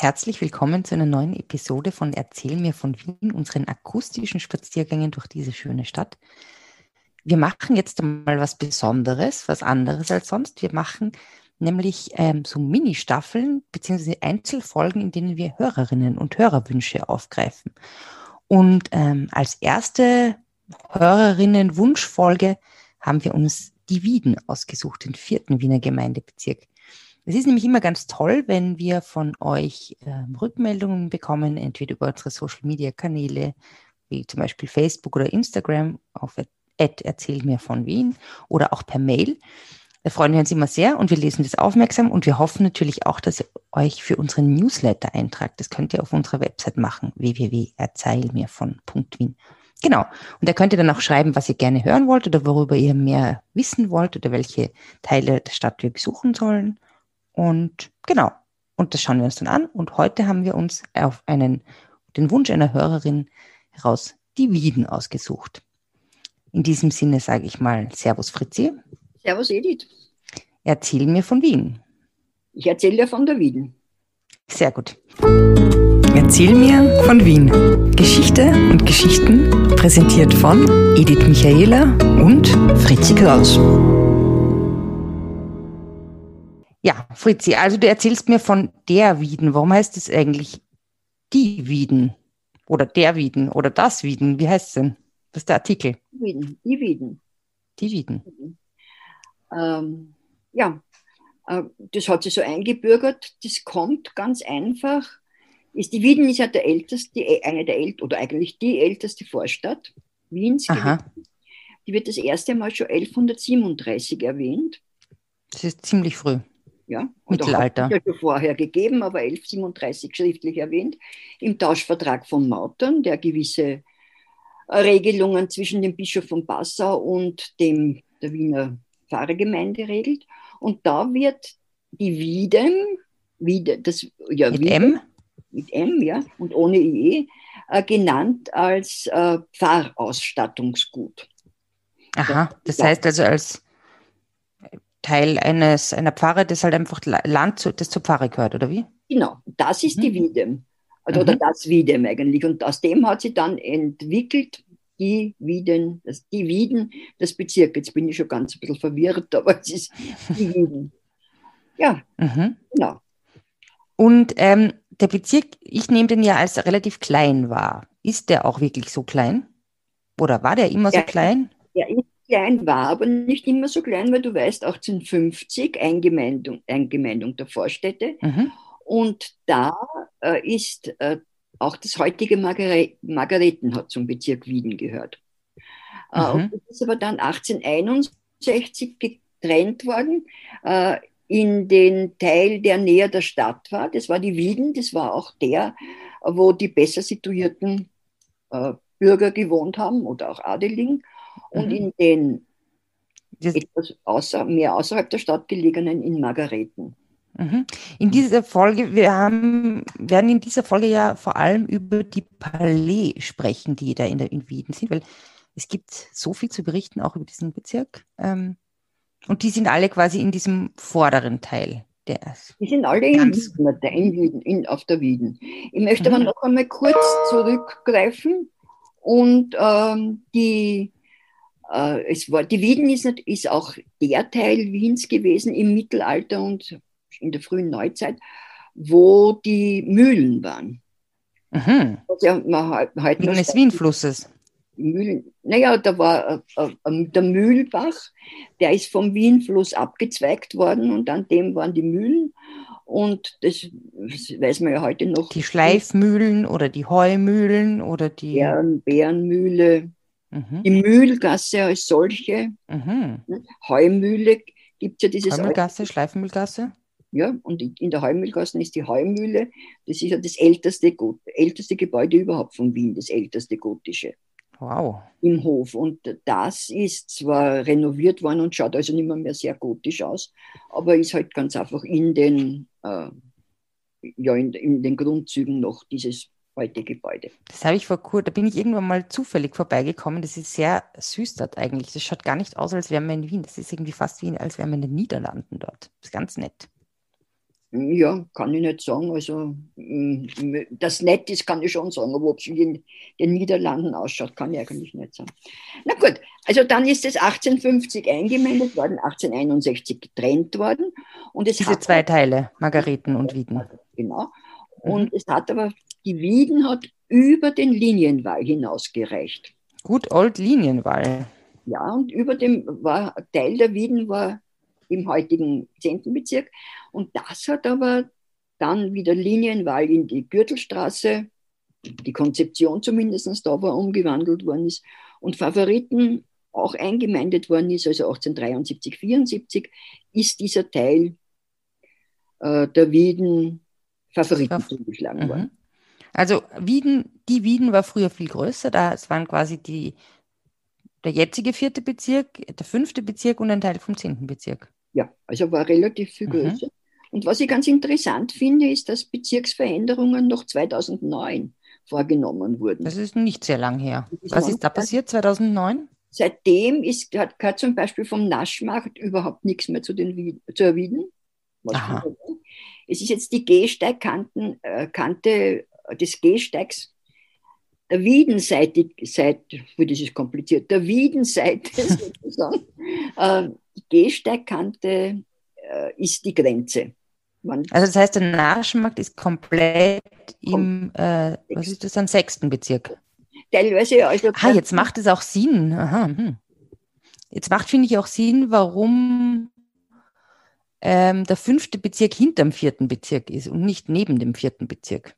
Herzlich willkommen zu einer neuen Episode von Erzähl mir von Wien, unseren akustischen Spaziergängen durch diese schöne Stadt. Wir machen jetzt mal was Besonderes, was anderes als sonst. Wir machen nämlich ähm, so Mini-Staffeln bzw. Einzelfolgen, in denen wir Hörerinnen und Hörerwünsche aufgreifen. Und ähm, als erste Hörerinnen-Wunschfolge haben wir uns die Wieden ausgesucht, den vierten Wiener Gemeindebezirk. Es ist nämlich immer ganz toll, wenn wir von euch äh, Rückmeldungen bekommen, entweder über unsere Social-Media-Kanäle, wie zum Beispiel Facebook oder Instagram auf erzähl mir von Wien oder auch per Mail. Da freuen wir uns immer sehr und wir lesen das aufmerksam und wir hoffen natürlich auch, dass ihr euch für unseren Newsletter eintragt. Das könnt ihr auf unserer Website machen, www.erzählmirvon.wien. Genau. Und da könnt ihr dann auch schreiben, was ihr gerne hören wollt oder worüber ihr mehr wissen wollt oder welche Teile der Stadt wir besuchen sollen. Und genau. Und das schauen wir uns dann an. Und heute haben wir uns auf einen, den Wunsch einer Hörerin heraus die Wieden ausgesucht. In diesem Sinne sage ich mal Servus Fritzi. Servus Edith. Erzähl mir von Wien. Ich erzähle dir von der Wien. Sehr gut. Erzähl mir von Wien. Geschichte und Geschichten präsentiert von Edith Michaela und Fritzi Kraus. Ja, Fritzi, also du erzählst mir von der Wieden. Warum heißt es eigentlich die Wieden? Oder der Wieden oder das Wieden? Wie heißt es denn? Was ist der Artikel? Wieden, die Wieden. Die Wieden. Ähm, ja, äh, das hat sich so eingebürgert. Das kommt ganz einfach. Ist, die Wieden ist ja der älteste, eine der ältesten, oder eigentlich die älteste Vorstadt Wiens. Die wird das erste Mal schon 1137 erwähnt. Das ist ziemlich früh. Ja, Mittelalter. Hat ja schon vorher gegeben, aber 1137 schriftlich erwähnt, im Tauschvertrag von Mautern, der gewisse Regelungen zwischen dem Bischof von Passau und dem der Wiener Pfarrergemeinde regelt. Und da wird die Wiedem, Wiede, das, ja, mit Wiedem, M? Mit M, ja, und ohne IE, äh, genannt als äh, Pfarrausstattungsgut. Aha, das heißt also als Teil eines, einer Pfarre, das halt einfach Land, zu, das zur Pfarre gehört, oder wie? Genau, das ist mhm. die Wiedem. Also, Oder mhm. das Wiedem eigentlich. Und aus dem hat sie dann entwickelt die Wieden, das, die Wieden des Bezirks. Jetzt bin ich schon ganz ein bisschen verwirrt, aber es ist die Wieden. Ja, mhm. genau. Und ähm, der Bezirk, ich nehme den ja als relativ klein wahr. Ist der auch wirklich so klein? Oder war der immer so ja, klein? Er ist klein, war aber nicht immer so klein, weil du weißt, 1850 Eingemeindung, Eingemeindung der Vorstädte. Mhm. Und da äh, ist äh, auch das heutige Margare Margareten hat zum Bezirk Wieden gehört. Äh, mhm. das ist aber dann 1861 getrennt worden äh, in den Teil, der näher der Stadt war. Das war die Wieden, das war auch der, wo die besser situierten äh, Bürger gewohnt haben oder auch Adeligen. Und mhm. in den etwas außer, mehr außerhalb der Stadt gelegenen in Margareten. Mhm. In dieser Folge, wir haben, werden in dieser Folge ja vor allem über die Palais sprechen, die da in der in Wien sind, weil es gibt so viel zu berichten, auch über diesen Bezirk. Ähm, und die sind alle quasi in diesem vorderen Teil. Der die sind alle in Wien, in, auf der Wieden. Ich möchte mhm. aber noch einmal kurz zurückgreifen und ähm, die es war, die Wieden ist, ist auch der Teil Wiens gewesen im Mittelalter und in der frühen Neuzeit, wo die Mühlen waren. Mhm. Also ja, man heute des Wienflusses. Mühlen, naja, da war äh, äh, der Mühlbach, der ist vom Wienfluss abgezweigt worden und an dem waren die Mühlen. Und das, das weiß man ja heute noch. Die Schleifmühlen oder die Heumühlen oder die. Bären, Bärenmühle, mhm. die Mühlgasse als solche. Mhm. Heumühle gibt es ja dieses. Heumühlgasse, Schleifmühlgasse? Ja, und in der Heumühlgasse ist die Heumühle. Das ist ja das älteste, älteste Gebäude überhaupt von Wien, das älteste gotische. Wow. Im Hof. Und das ist zwar renoviert worden und schaut also nicht mehr, mehr sehr gotisch aus, aber ist halt ganz einfach in den, äh, ja, in, in den Grundzügen noch dieses alte Gebäude. Das habe ich vor kurzem, da bin ich irgendwann mal zufällig vorbeigekommen. Das ist sehr süß dort eigentlich. Das schaut gar nicht aus, als wären wir in Wien. Das ist irgendwie fast wie, als wären wir in den Niederlanden dort. Das ist ganz nett. Ja, kann ich nicht sagen. Also, mm, das nett ist, kann ich schon sagen, aber ob es in den Niederlanden ausschaut, kann ich eigentlich nicht sagen. Na gut, also dann ist es 1850 eingemeindet worden, 1861 getrennt worden. Und es Diese zwei Teile, Margareten und Wieden. Genau. Und mhm. es hat aber, die Wieden hat über den Linienwall hinausgereicht. Gut, Old Linienwall. Ja, und über dem war Teil der Wieden war im heutigen 10. Bezirk. Und das hat aber dann wieder Linienwahl in die Gürtelstraße, die Konzeption zumindest da war, umgewandelt worden ist. Und Favoriten auch eingemeindet worden ist, also 1873, 74, ist dieser Teil äh, der Wieden Favoriten zugeschlagen worden. Mhm. Also Wieden, die Wieden war früher viel größer, das waren quasi die, der jetzige vierte Bezirk, der fünfte Bezirk und ein Teil vom zehnten Bezirk. Ja, also war relativ viel mhm. größer. Mhm. Und was ich ganz interessant finde, ist, dass Bezirksveränderungen noch 2009 vorgenommen wurden. Das ist nicht sehr lang her. Ist was ist da passiert 2009? Seitdem ist, hat, hat zum Beispiel vom Naschmarkt überhaupt nichts mehr zu, den, zu erwieden. Es ist jetzt die Gehsteigkante äh, des Gehsteigs der Wiedenseite, Seite, das ist kompliziert, der Wiedenseite sozusagen, äh, die Gehsteigkante äh, ist die Grenze. Man also das heißt, der Naschenmarkt ist komplett im, äh, was ist das, am sechsten Bezirk? Teilweise also. Ah, jetzt macht es auch Sinn. Aha, hm. Jetzt macht, finde ich, auch Sinn, warum ähm, der fünfte Bezirk hinterm vierten Bezirk ist und nicht neben dem vierten Bezirk.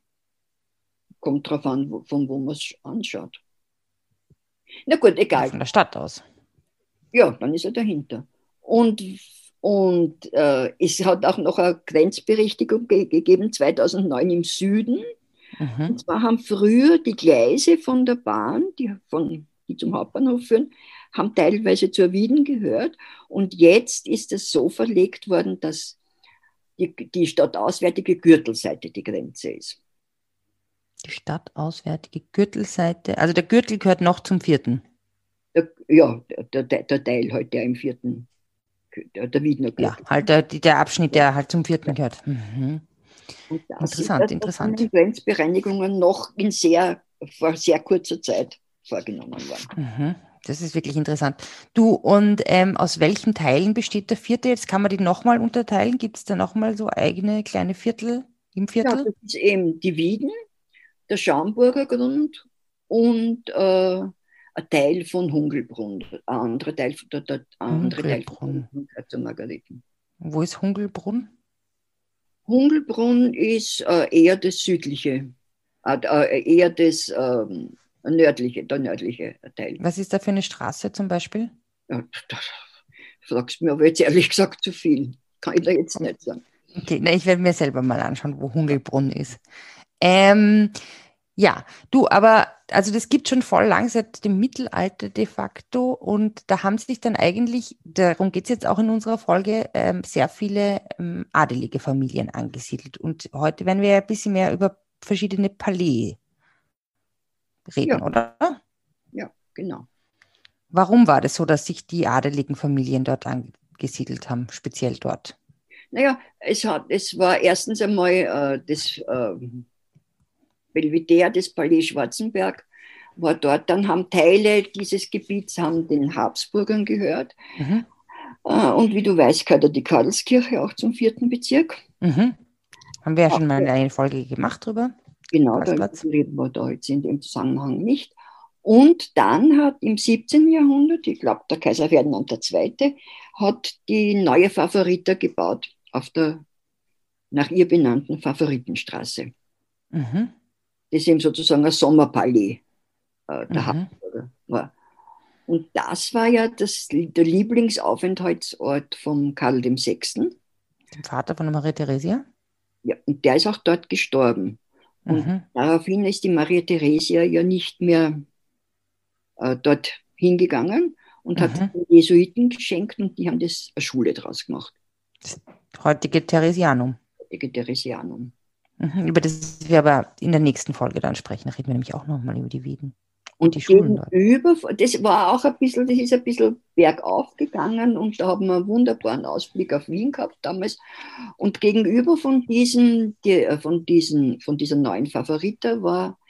Kommt drauf an, wo, von wo man es anschaut. Na gut, egal. Von der Stadt aus. Ja, dann ist er dahinter. Und, und äh, es hat auch noch eine Grenzberichtigung ge gegeben, 2009 im Süden. Mhm. Und zwar haben früher die Gleise von der Bahn, die, von, die zum Hauptbahnhof führen, haben teilweise zur Wieden gehört. Und jetzt ist es so verlegt worden, dass die, die stadtauswärtige Gürtelseite die Grenze ist. Die stadtauswärtige Gürtelseite, also der Gürtel gehört noch zum vierten. Der, ja, der, der, der Teil halt, der im vierten, der, der Wiedner gehört. Ja, halt der, der Abschnitt, der halt zum vierten gehört. Mhm. interessant, ist, interessant. Die Grenzbereinigungen noch in sehr, vor sehr kurzer Zeit vorgenommen worden. Mhm. Das ist wirklich interessant. Du, und ähm, aus welchen Teilen besteht der vierte? Jetzt kann man die nochmal unterteilen. Gibt es da nochmal so eigene kleine Viertel im Viertel? Ja, das ist eben die Wieden, der Schaumburger Grund und äh, ein Teil von Hungelbrunn, ein anderer Teil, der, der andere Teil von Margareten. Wo ist Hungelbrunn? Hungelbrunn ist äh, eher das südliche, äh, äh, eher das ähm, nördliche, der nördliche Teil. Was ist da für eine Straße zum Beispiel? Ja, da fragst du mir aber jetzt ehrlich gesagt zu viel. Kann ich da jetzt nicht sagen. Okay, na, ich werde mir selber mal anschauen, wo Hungelbrunn ist. Ähm, ja, du, aber also das gibt schon voll lang seit dem Mittelalter de facto und da haben sich dann eigentlich, darum geht es jetzt auch in unserer Folge, ähm, sehr viele ähm, adelige Familien angesiedelt. Und heute werden wir ein bisschen mehr über verschiedene Palais reden, ja. oder? Ja, genau. Warum war das so, dass sich die adeligen Familien dort angesiedelt haben, speziell dort? Naja, es, hat, es war erstens einmal äh, das. Äh, Belvedere des Palais Schwarzenberg war dort. Dann haben Teile dieses Gebiets haben den Habsburgern gehört. Mhm. Äh, und wie du weißt, gehört die Karlskirche auch zum vierten Bezirk. Mhm. Haben wir ja schon mal eine Folge gemacht drüber. Genau, da reden wir da jetzt in dem Zusammenhang nicht. Und dann hat im 17. Jahrhundert, ich glaube der Kaiser Ferdinand II., hat die neue Favorita gebaut auf der nach ihr benannten Favoritenstraße. Mhm das eben sozusagen ein Sommerpalais äh, der mhm. Habsburger war. Und das war ja das, der Lieblingsaufenthaltsort von Karl VI. Dem Vater von Maria Theresia? Ja, und der ist auch dort gestorben. Und mhm. daraufhin ist die Maria Theresia ja nicht mehr äh, dort hingegangen und mhm. hat den Jesuiten geschenkt und die haben das eine Schule draus gemacht. Das heutige Theresianum. Heutige Theresianum. Mhm, über das wir aber in der nächsten Folge dann sprechen. Da reden wir nämlich auch nochmal über die Wieden. Und die Schulen gegenüber, das war auch ein bisschen, das ist ein bisschen bergauf gegangen und da haben wir einen wunderbaren Ausblick auf Wien gehabt damals. Und gegenüber von diesen, die, äh, von diesen, von dieser neuen Favorita war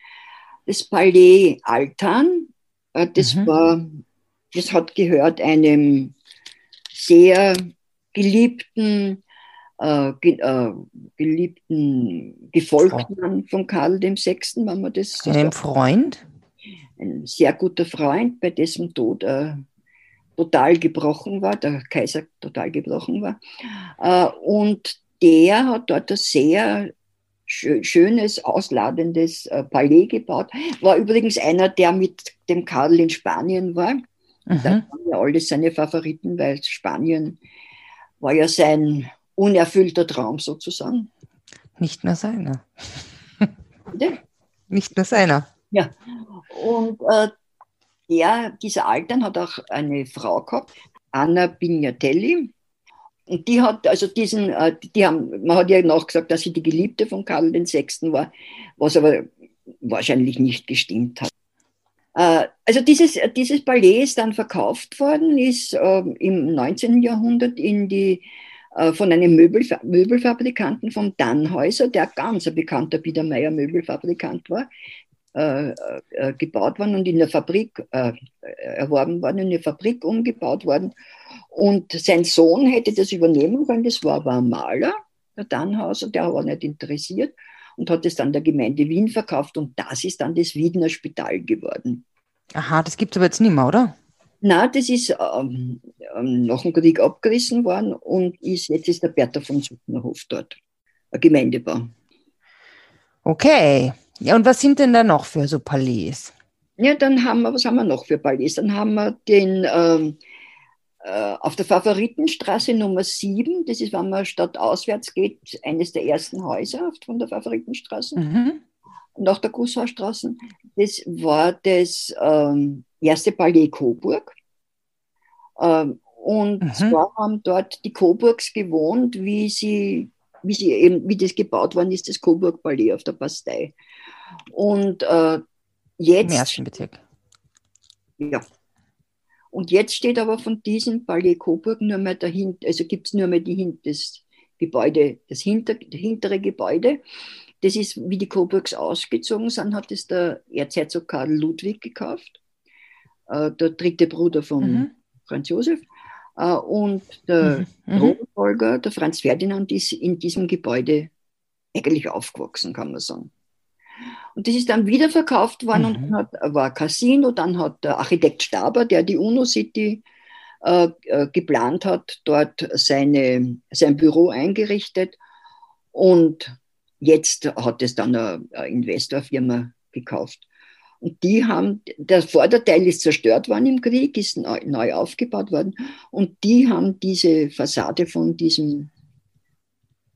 das Palais Altan. Äh, das mhm. war, das hat gehört einem sehr geliebten, äh, ge, äh, geliebten Gefolgten von Karl VI., wenn man das so Einem Freund? Ein sehr guter Freund, bei dessen Tod er total gebrochen war, der Kaiser total gebrochen war. Äh, und der hat dort ein sehr schönes, ausladendes äh, Palais gebaut. War übrigens einer, der mit dem Karl in Spanien war. Mhm. Da waren ja alle seine Favoriten, weil Spanien war ja sein unerfüllter Traum sozusagen. Nicht nur seiner. Nicht nur seiner. Ja, und äh, der, dieser Altern hat auch eine Frau gehabt, Anna Pignatelli. Und die hat, also diesen, äh, die haben, man hat ja nachgesagt, dass sie die Geliebte von Karl VI. war, was aber wahrscheinlich nicht gestimmt hat. Äh, also dieses, dieses Palais ist dann verkauft worden, ist äh, im 19. Jahrhundert in die, von einem Möbelfa Möbelfabrikanten vom Dannhäuser, der ganz ein bekannter Biedermeier Möbelfabrikant war, äh, äh, gebaut worden und in der Fabrik äh, erworben worden, in eine Fabrik umgebaut worden. Und sein Sohn hätte das übernehmen können, das war aber ein Maler, der Dannhauser, der war nicht interessiert und hat es dann der Gemeinde Wien verkauft und das ist dann das Wiener Spital geworden. Aha, das gibt es aber jetzt nicht mehr, oder? Na, das ist ähm, ähm, nach dem Krieg abgerissen worden und ist, jetzt ist der Bertha von Suttnerhof dort, ein Gemeindebau. Okay, ja, und was sind denn da noch für so Palais? Ja, dann haben wir, was haben wir noch für Palais? Dann haben wir den ähm, äh, auf der Favoritenstraße Nummer 7, das ist, wenn man statt auswärts geht, eines der ersten Häuser von der Favoritenstraße, mhm. nach der Gusshausstraße. Das war das ähm, erste Palais Coburg. Ähm, und mhm. zwar haben dort die Coburgs gewohnt, wie sie, wie sie eben, wie das gebaut worden ist, das Coburg Palais auf der Bastei. Und äh, jetzt. Im ersten Bezirk. Ja. Und jetzt steht aber von diesem Palais Coburg nur mehr dahinter, also gibt es nur mehr die, das Gebäude, das, hinter, hintere Gebäude. Das ist, wie die Coburgs ausgezogen sind, hat es der Erzherzog Karl Ludwig gekauft, äh, der dritte Bruder von mhm. Franz Josef. Äh, und der mhm. mhm. Thronfolger, der Franz Ferdinand, ist in diesem Gebäude eigentlich aufgewachsen, kann man sagen. Und das ist dann wieder verkauft worden mhm. und hat, war Casino, dann hat der Architekt Staber, der die UNO City äh, äh, geplant hat, dort seine, sein Büro eingerichtet. Und jetzt hat es dann eine, eine Investorfirma gekauft. Und die haben, der Vorderteil ist zerstört worden im Krieg, ist neu, neu aufgebaut worden. Und die haben diese Fassade von diesem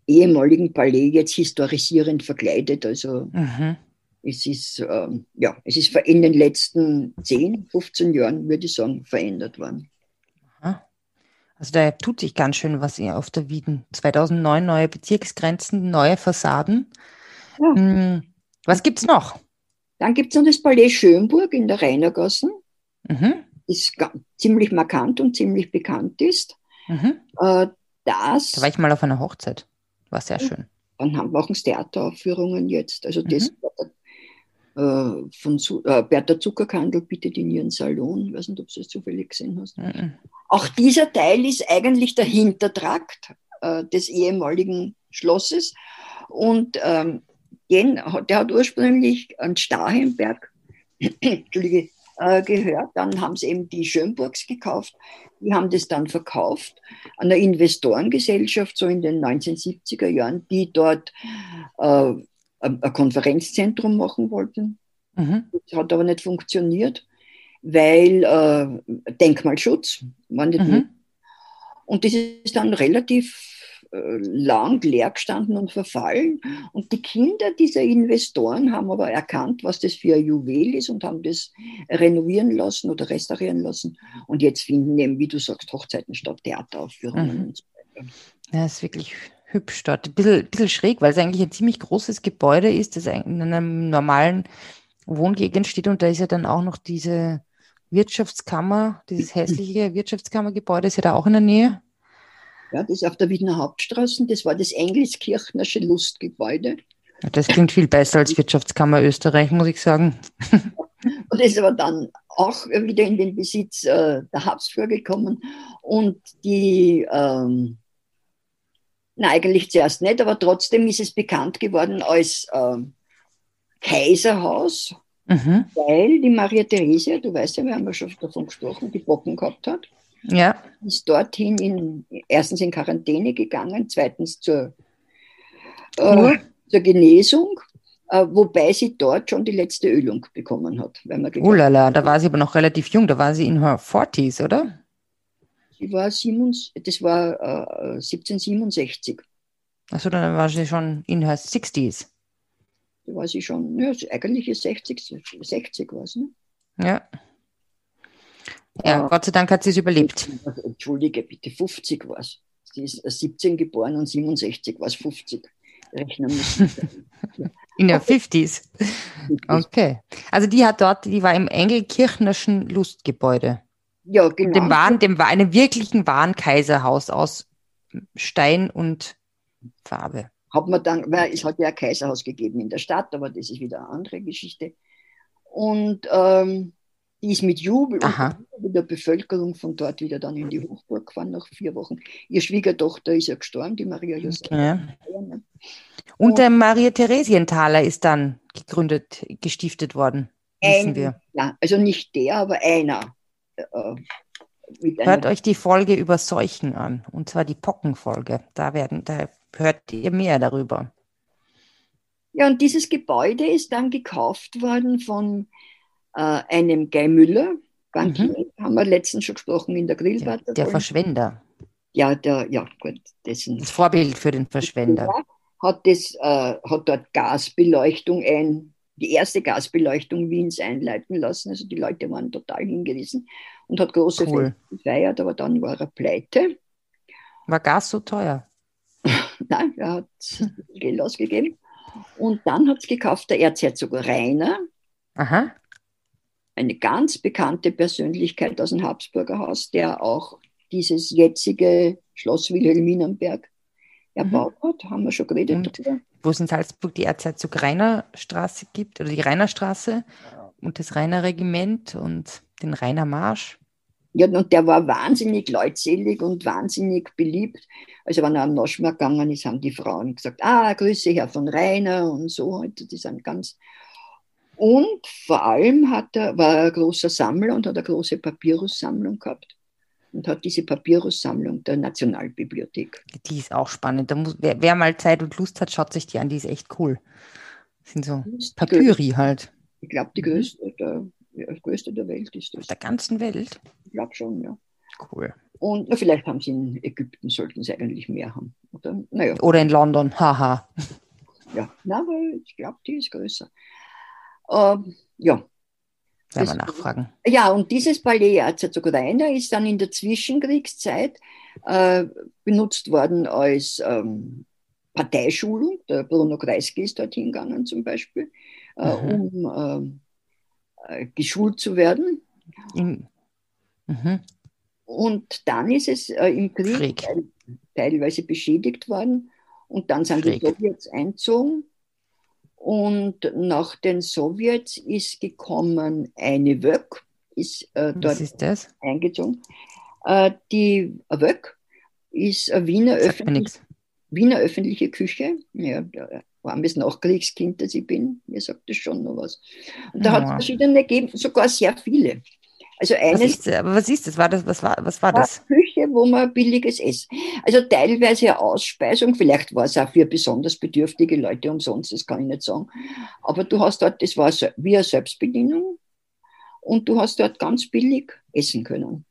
ehemaligen Palais jetzt historisierend verkleidet. Also mhm. Es ist, ähm, ja, es ist in den letzten 10, 15 Jahren, würde ich sagen, verändert worden. Also da tut sich ganz schön was auf der Wieden. 2009 neue Bezirksgrenzen, neue Fassaden. Ja. Hm, was gibt es noch? Dann gibt es noch das Palais Schönburg in der Rheinergassen, mhm. das ziemlich markant und ziemlich bekannt ist. Mhm. Äh, das, da war ich mal auf einer Hochzeit. War sehr schön. Dann haben wir auch Theateraufführungen jetzt. Also das mhm. war von äh, Bertha Zuckerkandel bietet in ihren Salon. Ich weiß nicht, ob du es zufällig gesehen hast. Mhm. Auch dieser Teil ist eigentlich der Hintertrakt äh, des ehemaligen Schlosses. Und ähm, den, der hat ursprünglich an Entschuldige, äh, gehört. Dann haben sie eben die Schönburgs gekauft. Die haben das dann verkauft an eine Investorengesellschaft, so in den 1970er Jahren, die dort äh, ein Konferenzzentrum machen wollten. Mhm. Das hat aber nicht funktioniert, weil äh, Denkmalschutz war nicht mhm. mit. Und das ist dann relativ äh, lang leer gestanden und verfallen. Und die Kinder dieser Investoren haben aber erkannt, was das für ein Juwel ist und haben das renovieren lassen oder restaurieren lassen. Und jetzt finden eben, wie du sagst, Hochzeiten statt, Theateraufführungen mhm. und so weiter. Ja, das ist wirklich hübsch dort. Ein bisschen, bisschen schräg, weil es eigentlich ein ziemlich großes Gebäude ist, das in einem normalen Wohngegend steht und da ist ja dann auch noch diese Wirtschaftskammer, dieses hässliche Wirtschaftskammergebäude, ist ja da auch in der Nähe. Ja, das ist auf der Wiener Hauptstraße. Das war das Engelskirchnersche Lustgebäude. Das klingt viel besser als Wirtschaftskammer Österreich, muss ich sagen. Und ist aber dann auch wieder in den Besitz äh, der Habsburger gekommen. Und die, ähm, na eigentlich zuerst nicht, aber trotzdem ist es bekannt geworden als äh, Kaiserhaus, mhm. weil die Maria Theresia, du weißt ja, wir haben ja schon davon gesprochen, die Bocken gehabt hat. Ja. Ist dorthin in, erstens in Quarantäne gegangen, zweitens zur, äh, zur Genesung, äh, wobei sie dort schon die letzte Ölung bekommen hat. oh lala, da war sie aber noch relativ jung, da war sie in her 40s, oder? Sie war sieben, das war äh, 1767. Achso, dann war sie schon in her 60s. Da war sie schon, ja, eigentlich ist 60, 60 war es, ne? Ja. Ja, Gott sei Dank hat sie es überlebt. Entschuldige, bitte, 50 war es. Sie ist 17 äh, geboren und 67 war es 50. Rechnen müssen. In der 50s. Okay. Also die hat dort, die war im Engelkirchnerschen Lustgebäude. Ja, genau. Dem waren, dem war einem wirklichen wahren Kaiserhaus aus Stein und Farbe. Hat man dann, weil es hat ja ein Kaiserhaus gegeben in der Stadt, aber das ist wieder eine andere Geschichte. Und ähm, die ist mit Jubel und der Bevölkerung von dort wieder dann in die Hochburg gefahren nach vier Wochen. Ihr Schwiegertochter ist ja gestorben, die Maria. Okay. Und, und der Maria Theresienthaler ist dann gegründet, gestiftet worden, wissen ein, wir. Ja, also nicht der, aber einer. Äh, Hört euch die Folge über Seuchen an, und zwar die Pockenfolge. Da, werden, da hört ihr mehr darüber. Ja, und dieses Gebäude ist dann gekauft worden von äh, einem Guy Müller, Bankier, mhm. haben wir letztens schon gesprochen in der Grillbad. Der, der Verschwender. Ja, der, ja, gut, dessen. Das Vorbild für den Verschwender. Hat, das, äh, hat dort Gasbeleuchtung ein, die erste Gasbeleuchtung Wiens einleiten lassen. Also die Leute waren total hingerissen und hat große cool. Feste gefeiert, aber dann war er pleite. War Gas so teuer? Nein, er hat Geld ausgegeben. Und dann hat es gekauft der Erzherzog Rainer. Aha eine ganz bekannte Persönlichkeit aus dem Habsburger Haus, der auch dieses jetzige Schloss Wilhelminenberg erbaut mhm. hat, haben wir schon geredet und darüber. Wo es in Salzburg die Erzherzog Rainer Straße gibt, oder die Rainer Straße und das Rainer Regiment und den Rainer Marsch. Ja, und der war wahnsinnig leutselig und wahnsinnig beliebt. Also wenn er am Noschmarkt gegangen ist, haben die Frauen gesagt, ah, Grüße Herr von Rainer und so. Die sind ganz und vor allem hat er, war er ein großer Sammler und hat eine große Papyrussammlung gehabt und hat diese Papyrussammlung der Nationalbibliothek. Die ist auch spannend. Da muss, wer, wer, mal Zeit und Lust hat, schaut sich die an. Die ist echt cool. Das sind so Papyri halt. Ich glaube, die größte der, ja, größte der Welt ist das. Der ganzen Welt? Ich glaube schon, ja. Cool. Und na, vielleicht haben sie in Ägypten, sollten sie eigentlich mehr haben. Oder, naja. Oder in London, haha. ja, na, aber ich glaube, die ist größer. Ähm, ja. Werden wir nachfragen. Ja, und dieses Palais Erzherzog Rainer ist dann in der Zwischenkriegszeit äh, benutzt worden als ähm, Parteischulung. Der Bruno Kreisky ist dorthin gegangen zum Beispiel, äh, um äh, äh geschult zu werden. Mhm. Und dann ist es äh, im Krieg teil, teilweise beschädigt worden. Und dann sind Schräg. die Sowjets einzogen und nach den Sowjets ist gekommen eine Wök, ist äh, dort ist das? eingezogen. Äh, die Wök ist eine Wiener, öffentlich, Wiener öffentliche Küche. Ja, war ein bisschen auch Kriegskind, dass ich bin. Mir sagt das schon noch was. Und da ja. hat es verschiedene gegeben, sogar sehr viele. Also eines, was ist, aber was ist das? War das was war, was war das? Küche, wo man billiges Essen. Also teilweise Ausspeisung, vielleicht war es auch für besonders bedürftige Leute umsonst, das kann ich nicht sagen. Aber du hast dort, das war wie eine Selbstbedienung und du hast dort ganz billig essen können.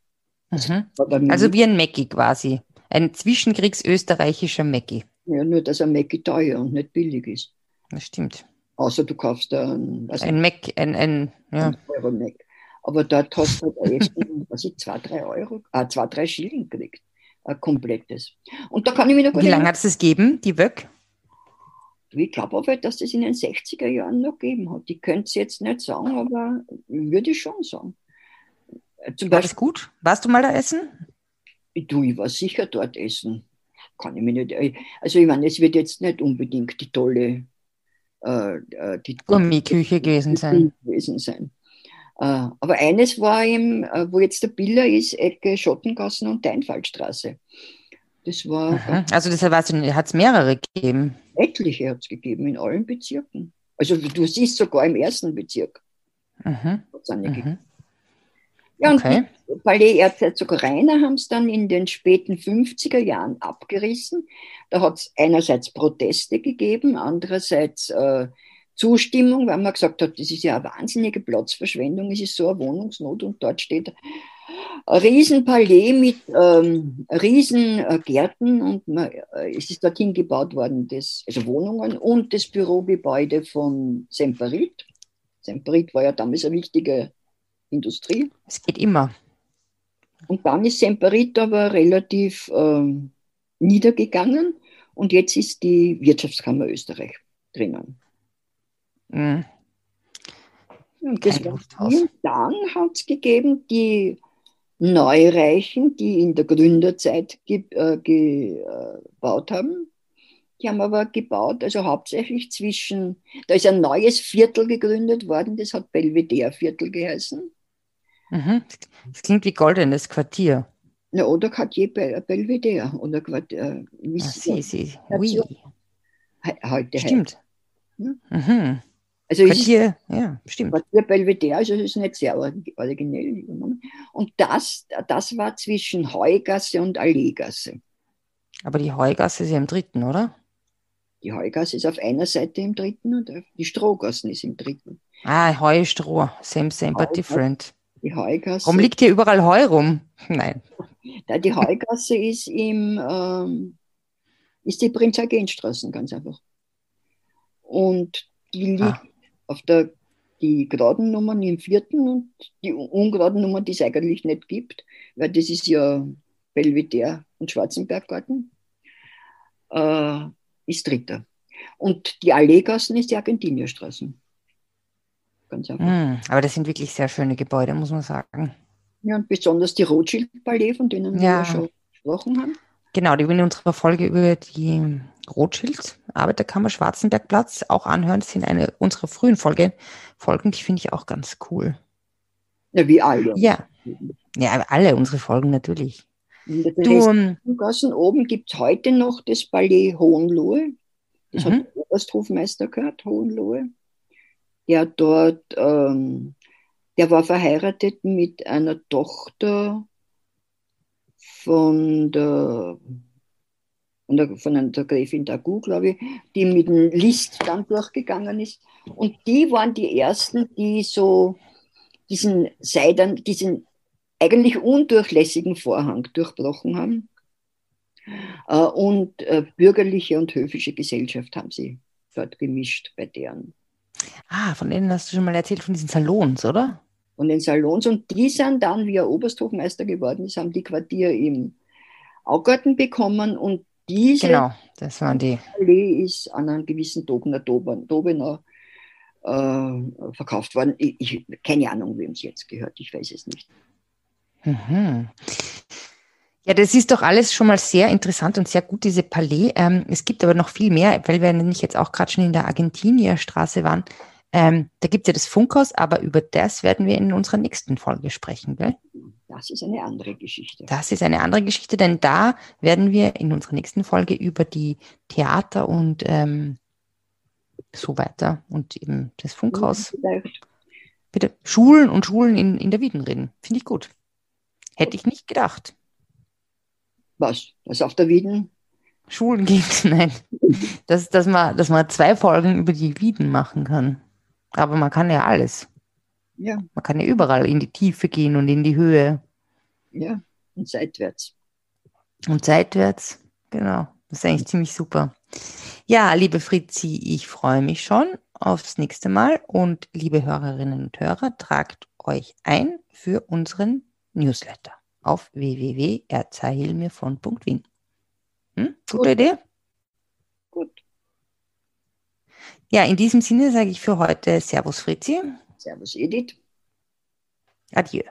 Mhm. Also wie ein Mäcki quasi. Ein zwischenkriegsösterreichischer Mäcki. Ja, nur dass ein Mäcki teuer und nicht billig ist. Das stimmt. Außer du kaufst ein, ein Mac, ein, ein, ja. ein Euro Mac. Aber dort hast du halt Essen, was ich, zwei, drei Euro, äh, zwei, drei Schilling gekriegt. Ein komplettes. Und da kann ich mich noch Wie lange hat es das gegeben, die Wöck? ich glaube aber, dass das in den 60er Jahren noch gegeben hat. Ich könnte es jetzt nicht sagen, aber würde ich schon sagen. Zum war das gut? Warst du mal da essen? Du, ich war sicher dort essen. Kann ich mir nicht. Äh, also, ich meine, es wird jetzt nicht unbedingt die tolle äh, äh die Gourmetküche gewesen sein. Gewesen sein. Äh, aber eines war eben, äh, wo jetzt der Biller ist, Ecke Schottengassen und Deinfallstraße. Das war. Mhm. Also, das hat es mehrere gegeben. Etliche hat es gegeben in allen Bezirken. Also, du siehst sogar im ersten Bezirk. Mhm. Mhm. Ja, und okay. die Palais Erzherzog Rainer haben es dann in den späten 50er Jahren abgerissen. Da hat es einerseits Proteste gegeben, andererseits äh, Zustimmung, weil man gesagt hat, das ist ja eine wahnsinnige Platzverschwendung, es ist so eine Wohnungsnot und dort steht ein Riesenpalais mit ähm, Riesengärten und man, äh, es ist dorthin gebaut worden, das, also Wohnungen und das Bürogebäude von Semperit. Semperit war ja damals eine wichtige Industrie. Es geht immer. Und dann ist Semperit aber relativ ähm, niedergegangen und jetzt ist die Wirtschaftskammer Österreich drinnen. Mhm. Dann hat es gegeben die Neureichen, die in der Gründerzeit ge, äh, gebaut haben. Die haben aber gebaut, also hauptsächlich zwischen, da ist ein neues Viertel gegründet worden, das hat Belvedere Viertel geheißen. Mhm. Das klingt wie goldenes Quartier. Ja, oder Quartier Belvedere. Oder Quartier, wie ah, sie, sie. Oui. Heute Stimmt. Hm? Mhm. Also Quartier, ist, ja, stimmt. Quartier Belvedere, also es ist nicht sehr originell. Und das, das war zwischen Heugasse und Alleegasse. Aber die Heugasse ist ja im dritten, oder? Die Heugasse ist auf einer Seite im dritten und die Strohgassen ist im dritten. Ah, Heu, Stroh, same, same, but different. Die Heugasse. Warum liegt hier überall Heu rum? Nein. Die Heugasse ist im, ähm, ist die Prinz-Eugen-Straßen, ganz einfach. Und die liegt ah auf der, die geraden Nummern im vierten und die ungeraden Nummern, die es eigentlich nicht gibt, weil das ist ja Belvedere und Schwarzenberggarten, äh, ist dritter. Und die Alleegassen ist die Argentinierstraßen. Ganz einfach. Mm, aber das sind wirklich sehr schöne Gebäude, muss man sagen. Ja, und besonders die Rothschild-Palais, von denen ja. wir schon gesprochen haben. Genau, die wir in unserer Folge über die Rothschild, Arbeiterkammer, Schwarzenbergplatz auch anhören. Das sind eine unserer frühen Folge, Folgen, die finde ich auch ganz cool. Ja, wie alle. Ja, ja alle unsere Folgen natürlich. Du, ähm, Gassen oben gibt es heute noch das Palais Hohenlohe. Das mhm. hat der Obersthofmeister gehört, Hohenlohe. Der dort, ähm, der war verheiratet mit einer Tochter von der von der, von der Gräfin Dagu, glaube ich, die mit dem List dann durchgegangen ist. Und die waren die ersten, die so diesen Seidern, diesen eigentlich undurchlässigen Vorhang durchbrochen haben. Äh, und äh, bürgerliche und höfische Gesellschaft haben sie dort gemischt bei deren. Ah, von denen hast du schon mal erzählt, von diesen Salons, oder? Von den Salons. Und die sind dann, wie er Obersthofmeister geworden ist, haben die Quartier im Augarten bekommen und diese genau, das waren die. Allee ist an einen gewissen Dobener, Dobener äh, verkauft worden. Ich, ich, keine Ahnung, wem es jetzt gehört, ich weiß es nicht. Mhm. Ja, das ist doch alles schon mal sehr interessant und sehr gut, diese Palais. Ähm, es gibt aber noch viel mehr, weil wir nämlich jetzt auch gerade schon in der Argentinierstraße waren. Ähm, da gibt es ja das Funkhaus, aber über das werden wir in unserer nächsten Folge sprechen, gell? Das ist eine andere Geschichte. Das ist eine andere Geschichte, denn da werden wir in unserer nächsten Folge über die Theater und ähm, so weiter und eben das Funkhaus. Bitte Schulen und Schulen in, in der Wieden reden. Finde ich gut. Hätte ich nicht gedacht. Was? Was auf der Wieden? Schulen gibt, nein. Dass, dass, man, dass man zwei Folgen über die Wieden machen kann. Aber man kann ja alles. Ja. Man kann ja überall in die Tiefe gehen und in die Höhe. Ja, und seitwärts. Und seitwärts, genau. Das ist eigentlich ziemlich super. Ja, liebe Fritzi, ich freue mich schon aufs nächste Mal und liebe Hörerinnen und Hörer, tragt euch ein für unseren Newsletter auf www.erzählmirvon.wien. Hm? Gute Idee? Gut. Ja, in diesem Sinne sage ich für heute Servus Fritzi. Servus Edith. Adieu.